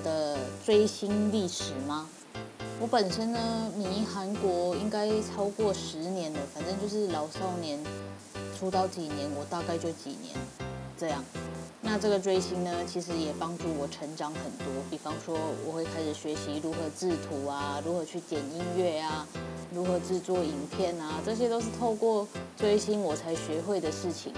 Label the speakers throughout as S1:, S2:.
S1: 的追星历史吗？我本身呢，迷韩国应该超过十年了，反正就是老少年出道几年，我大概就几年这样。那这个追星呢，其实也帮助我成长很多。比方说，我会开始学习如何制图啊，如何去剪音乐啊，如何制作影片啊，这些都是透过追星我才学会的事情。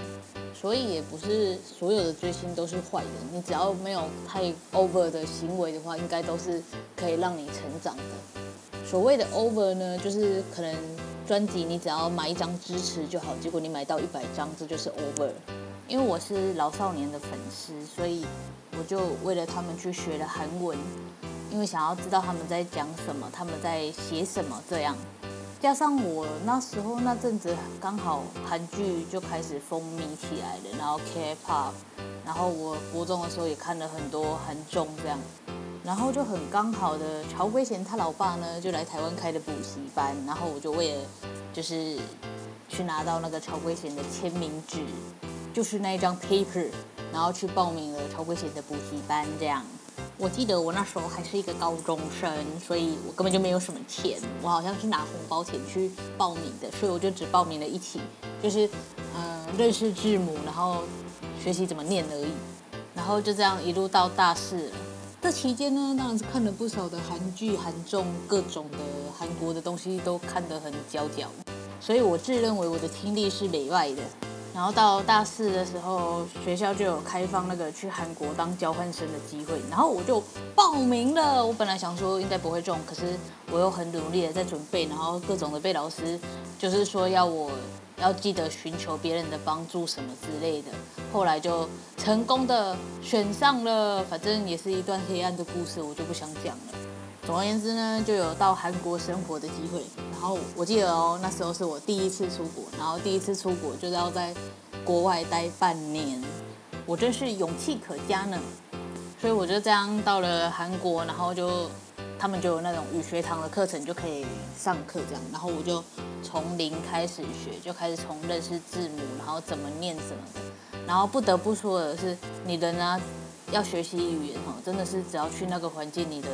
S1: 所以也不是所有的追星都是坏的，你只要没有太 over 的行为的话，应该都是可以让你成长的。所谓的 over 呢，就是可能专辑你只要买一张支持就好，结果你买到一百张，这就是 over。因为我是老少年的粉丝，所以我就为了他们去学了韩文，因为想要知道他们在讲什么，他们在写什么这样。加上我那时候那阵子刚好韩剧就开始风靡起来了，然后 K-pop，然后我国中的时候也看了很多韩综这样，然后就很刚好的曹圭贤他老爸呢就来台湾开的补习班，然后我就为了就是去拿到那个曹圭贤的签名纸，就是那一张 paper，然后去报名了曹圭贤的补习班这样。我记得我那时候还是一个高中生，所以我根本就没有什么钱。我好像是拿红包钱去报名的，所以我就只报名了一起，就是嗯认识字母，然后学习怎么念而已。然后就这样一路到大四了。这期间呢，当然是看了不少的韩剧、韩综，各种的韩国的东西都看得很佼佼。所以我自认为我的听力是美外的。然后到大四的时候，学校就有开放那个去韩国当交换生的机会，然后我就报名了。我本来想说应该不会中，可是我又很努力的在准备，然后各种的被老师就是说要我要记得寻求别人的帮助什么之类的。后来就成功的选上了，反正也是一段黑暗的故事，我就不想讲了。总而言之呢，就有到韩国生活的机会。然后我记得哦，那时候是我第一次出国，然后第一次出国就是要在国外待半年，我真是勇气可嘉呢。所以我就这样到了韩国，然后就他们就有那种语学堂的课程，就可以上课这样。然后我就从零开始学，就开始从认识字母，然后怎么念什么的。然后不得不说的是，你人啊要学习语言哈，真的是只要去那个环境，你的。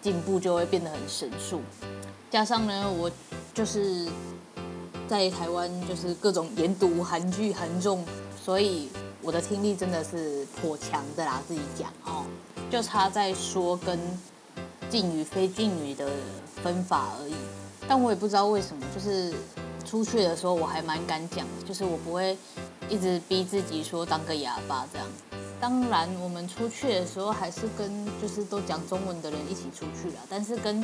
S1: 进步就会变得很神速，加上呢，我就是在台湾，就是各种研读韩剧、韩综，所以我的听力真的是颇强的啦。自己讲哦，就差在说跟敬语、非敬语的分法而已。但我也不知道为什么，就是出去的时候我还蛮敢讲，就是我不会一直逼自己说当个哑巴这样。当然，我们出去的时候还是跟就是都讲中文的人一起出去了。但是跟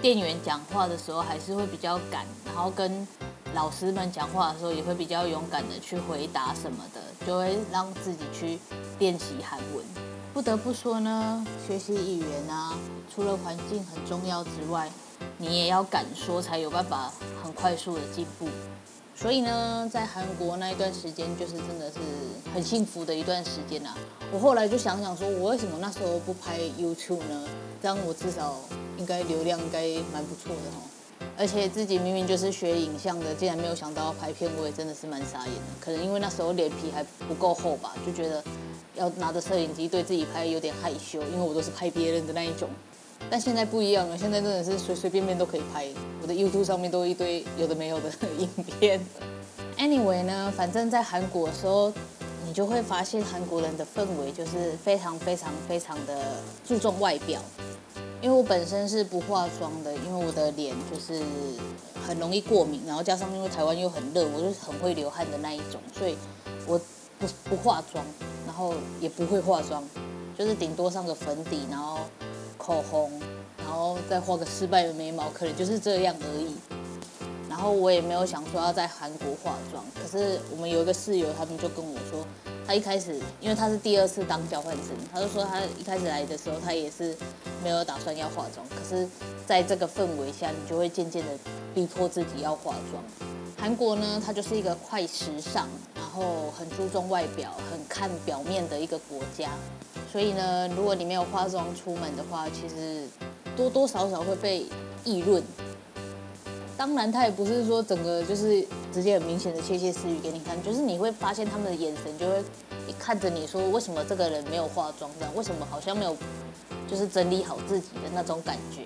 S1: 店员讲话的时候还是会比较敢，然后跟老师们讲话的时候也会比较勇敢的去回答什么的，就会让自己去练习韩文。不得不说呢，学习语言啊，除了环境很重要之外，你也要敢说，才有办法很快速的进步。所以呢，在韩国那一段时间，就是真的是很幸福的一段时间啊。我后来就想想说，我为什么那时候不拍 YouTube 呢？这样我至少应该流量应该蛮不错的哦。而且自己明明就是学影像的，竟然没有想到要拍片，我也真的是蛮傻眼的。可能因为那时候脸皮还不够厚吧，就觉得要拿着摄影机对自己拍有点害羞，因为我都是拍别人的那一种。但现在不一样了，现在真的是随随便便都可以拍。我的 YouTube 上面都一堆有的没有的影片。Anyway 呢，反正在韩国的时候，你就会发现韩国人的氛围就是非常非常非常的注重外表。因为我本身是不化妆的，因为我的脸就是很容易过敏，然后加上因为台湾又很热，我就是很会流汗的那一种，所以我不不化妆，然后也不会化妆，就是顶多上个粉底，然后口红，然后再画个失败的眉毛，可能就是这样而已。然后我也没有想说要在韩国化妆，可是我们有一个室友，他们就跟我说。他一开始，因为他是第二次当交换生，他就说他一开始来的时候，他也是没有打算要化妆。可是，在这个氛围下，你就会渐渐的逼迫自己要化妆。韩国呢，它就是一个快时尚，然后很注重外表、很看表面的一个国家。所以呢，如果你没有化妆出门的话，其实多多少少会被议论。当然，他也不是说整个就是直接很明显的窃窃私语给你看，就是你会发现他们的眼神就会看着你说，为什么这个人没有化妆这样？为什么好像没有就是整理好自己的那种感觉？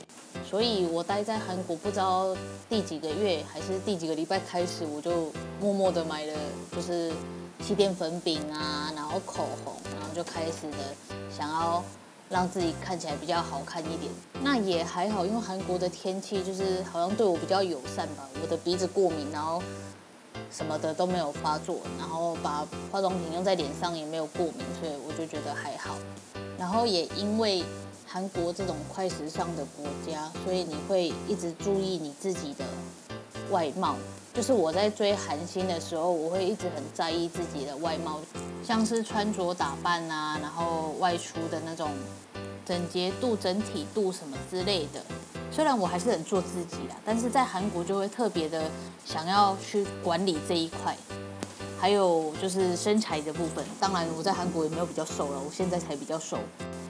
S1: 所以我待在韩国不知道第几个月还是第几个礼拜开始，我就默默的买了就是气垫粉饼啊，然后口红，然后就开始的想要。让自己看起来比较好看一点，那也还好，因为韩国的天气就是好像对我比较友善吧。我的鼻子过敏，然后什么的都没有发作，然后把化妆品用在脸上也没有过敏，所以我就觉得还好。然后也因为韩国这种快时尚的国家，所以你会一直注意你自己的外貌。就是我在追韩星的时候，我会一直很在意自己的外貌。像是穿着打扮啊，然后外出的那种整洁度、整体度什么之类的。虽然我还是很做自己啦，但是在韩国就会特别的想要去管理这一块。还有就是身材的部分，当然我在韩国也没有比较瘦了，我现在才比较瘦。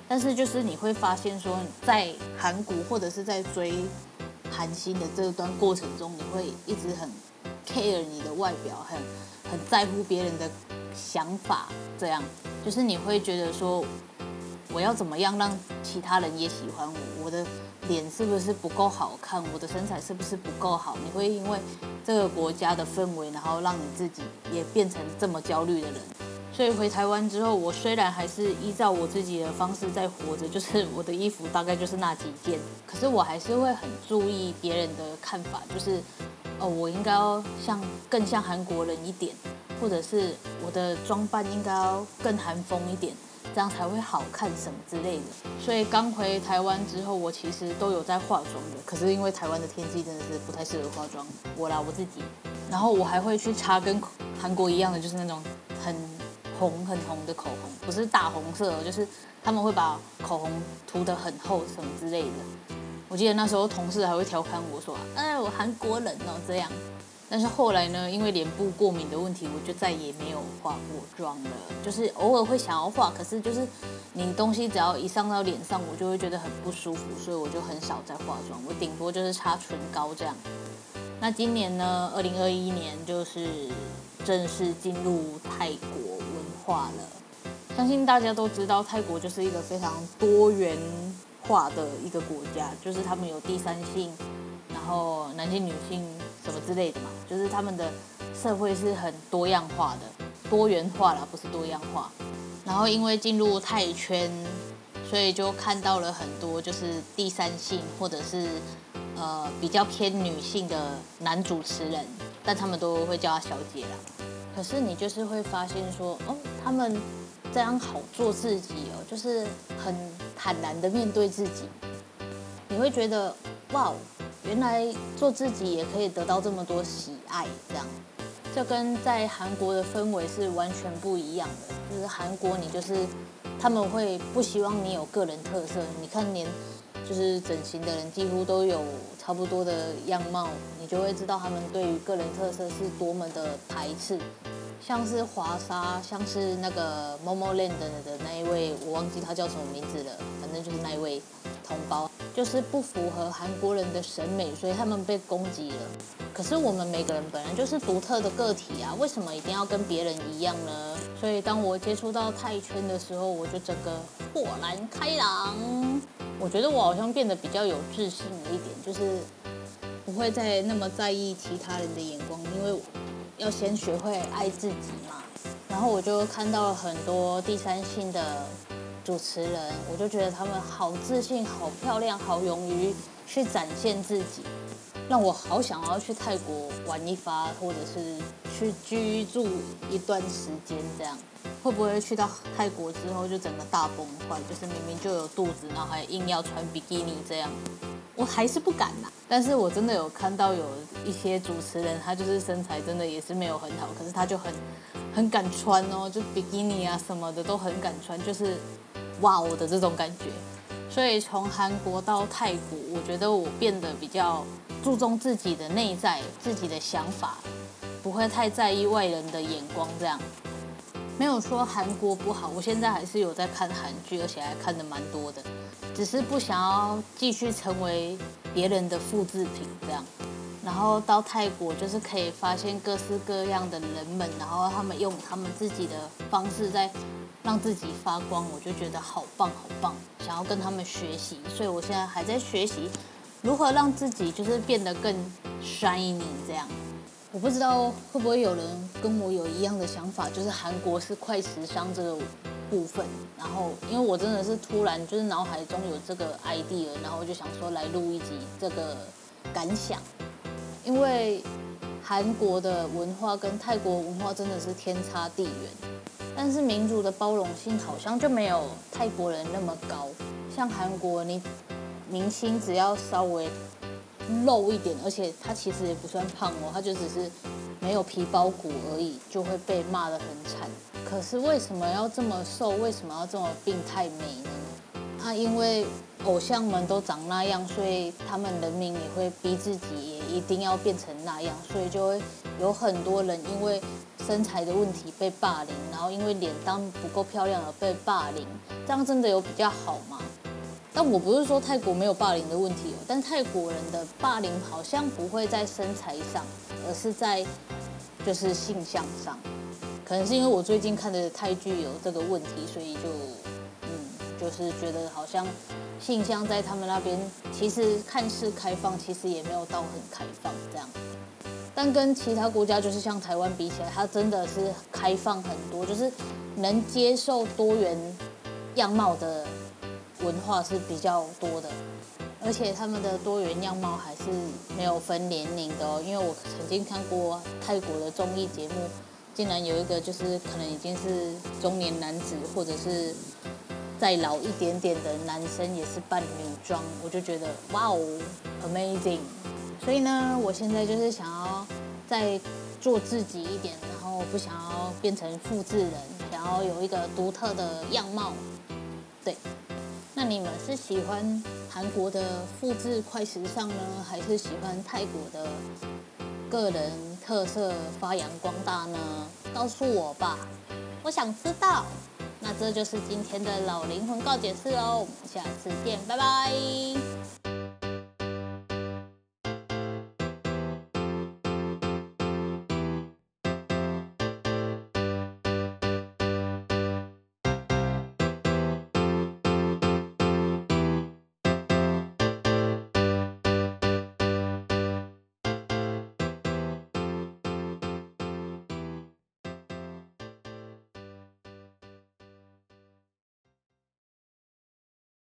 S1: 但是就是你会发现说，在韩国或者是在追韩星的这段过程中，你会一直很 care 你的外表，很很在乎别人的。想法这样，就是你会觉得说，我要怎么样让其他人也喜欢我？我的脸是不是不够好看？我的身材是不是不够好？你会因为这个国家的氛围，然后让你自己也变成这么焦虑的人。所以回台湾之后，我虽然还是依照我自己的方式在活着，就是我的衣服大概就是那几件，可是我还是会很注意别人的看法，就是哦，我应该要像更像韩国人一点。或者是我的装扮应该要更韩风一点，这样才会好看什么之类的。所以刚回台湾之后，我其实都有在化妆的。可是因为台湾的天气真的是不太适合化妆，我啦我自己。然后我还会去擦跟韩国一样的，就是那种很红很红的口红，不是大红色，就是他们会把口红涂得很厚什么之类的。我记得那时候同事还会调侃我说：“哎，我韩国人哦，这样。”但是后来呢，因为脸部过敏的问题，我就再也没有化过妆了。就是偶尔会想要化，可是就是你东西只要一上到脸上，我就会觉得很不舒服，所以我就很少再化妆。我顶多就是擦唇膏这样。那今年呢，二零二一年就是正式进入泰国文化了。相信大家都知道，泰国就是一个非常多元化的一个国家，就是他们有第三性，然后男性、女性。什么之类的嘛，就是他们的社会是很多样化的，多元化啦，不是多样化。然后因为进入泰圈，所以就看到了很多就是第三性或者是呃比较偏女性的男主持人，但他们都会叫他小姐啦。可是你就是会发现说，哦，他们这样好做自己哦，就是很坦然的面对自己，你会觉得哇。原来做自己也可以得到这么多喜爱，这样，这跟在韩国的氛围是完全不一样的。就是韩国，你就是他们会不希望你有个人特色。你看，连就是整形的人几乎都有差不多的样貌，你就会知道他们对于个人特色是多么的排斥。像是华莎，像是那个 Momoland 的那一位，我忘记他叫什么名字了，反正就是那一位同胞。就是不符合韩国人的审美，所以他们被攻击了。可是我们每个人本来就是独特的个体啊，为什么一定要跟别人一样呢？所以当我接触到泰圈的时候，我就整个豁然开朗。我觉得我好像变得比较有自信了一点，就是不会再那么在意其他人的眼光，因为要先学会爱自己嘛。然后我就看到了很多第三性的主持人，我就觉得他们好自信、好漂亮、好勇于去展现自己，让我好想要去泰国玩一发，或者是去居住一段时间这样。会不会去到泰国之后就整个大崩坏？就是明明就有肚子，然后还硬要穿比基尼这样？我还是不敢呐。但是我真的有看到有一些主持人，他就是身材真的也是没有很好，可是他就很很敢穿哦，就比基尼啊什么的都很敢穿，就是哇我的这种感觉。所以从韩国到泰国，我觉得我变得比较注重自己的内在、自己的想法，不会太在意外人的眼光这样。没有说韩国不好，我现在还是有在看韩剧，而且还看得蛮多的，只是不想要继续成为别人的复制品这样。然后到泰国就是可以发现各式各样的人们，然后他们用他们自己的方式在让自己发光，我就觉得好棒好棒，想要跟他们学习，所以我现在还在学习如何让自己就是变得更 shiny 这样。我不知道会不会有人跟我有一样的想法，就是韩国是快时尚这个部分。然后，因为我真的是突然就是脑海中有这个 idea，然后我就想说来录一集这个感想。因为韩国的文化跟泰国文化真的是天差地远，但是民族的包容性好像就没有泰国人那么高。像韩国，你明星只要稍微。露一点，而且他其实也不算胖哦，他就只是没有皮包骨而已，就会被骂得很惨。可是为什么要这么瘦？为什么要这么病态美呢？他、啊、因为偶像们都长那样，所以他们人民也会逼自己也一定要变成那样，所以就会有很多人因为身材的问题被霸凌，然后因为脸蛋不够漂亮而被霸凌。这样真的有比较好吗？但我不是说泰国没有霸凌的问题哦，但泰国人的霸凌好像不会在身材上，而是在就是性向上。可能是因为我最近看的泰剧有这个问题，所以就嗯，就是觉得好像性向在他们那边其实看似开放，其实也没有到很开放这样。但跟其他国家就是像台湾比起来，它真的是开放很多，就是能接受多元样貌的。文化是比较多的，而且他们的多元样貌还是没有分年龄的哦。因为我曾经看过泰国的综艺节目，竟然有一个就是可能已经是中年男子，或者是再老一点点的男生也是扮女装，我就觉得哇哦，amazing！所以呢，我现在就是想要再做自己一点，然后不想要变成复制人，想要有一个独特的样貌，对。那你们是喜欢韩国的复制快时尚呢，还是喜欢泰国的个人特色发扬光大呢？告诉我吧，我想知道。那这就是今天的老灵魂告解室哦，我们下次见，拜拜。